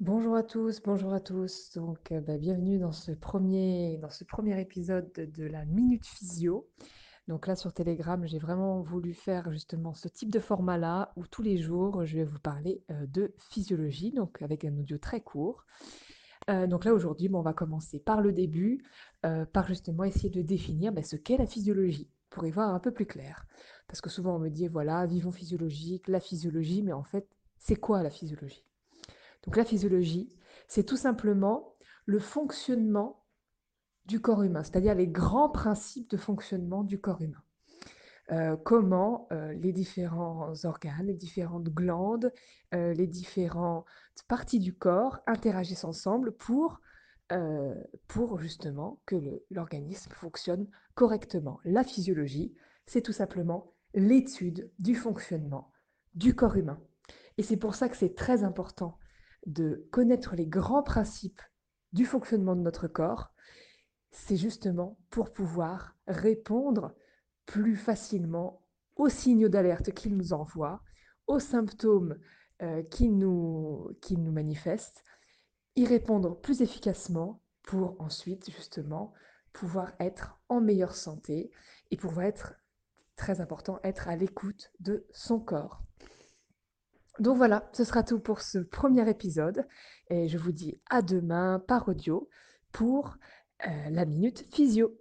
Bonjour à tous, bonjour à tous. Donc, euh, bah, bienvenue dans ce premier, ce premier épisode de, la Minute Physio. Donc là, sur Telegram, j'ai vraiment voulu faire justement ce type de format-là où tous les jours, je vais vous parler euh, de physiologie, donc avec un audio très court. Euh, donc là, aujourd'hui, on va commencer par le début, par justement essayer de définir bah, ce qu'est la physiologie, pour y voir un peu plus clair. Parce que souvent, on me dit, voilà, vivons physiologique, la physiologie, mais en fait, c'est quoi la physiologie? Donc la physiologie, c'est tout simplement le fonctionnement du corps humain, c'est-à-dire les grands principes de fonctionnement du corps humain. Euh, comment euh, les différents organes, les différentes glandes, euh, les différentes parties du corps interagissent ensemble pour, pour justement que l'organisme fonctionne correctement. La physiologie, c'est tout simplement l'étude du fonctionnement du corps humain. Et c'est pour ça que c'est très important de connaître les grands principes du fonctionnement de notre corps, c'est justement pour pouvoir répondre plus facilement aux signaux d'alerte qu'il nous envoie, aux symptômes euh, qu'il nous, nous manifeste, y répondre plus efficacement pour ensuite justement pouvoir être en meilleure santé et pouvoir être, très important, être à l'écoute de son corps. Donc voilà, ce sera tout pour ce premier épisode et je vous dis à demain par audio pour euh, la minute physio.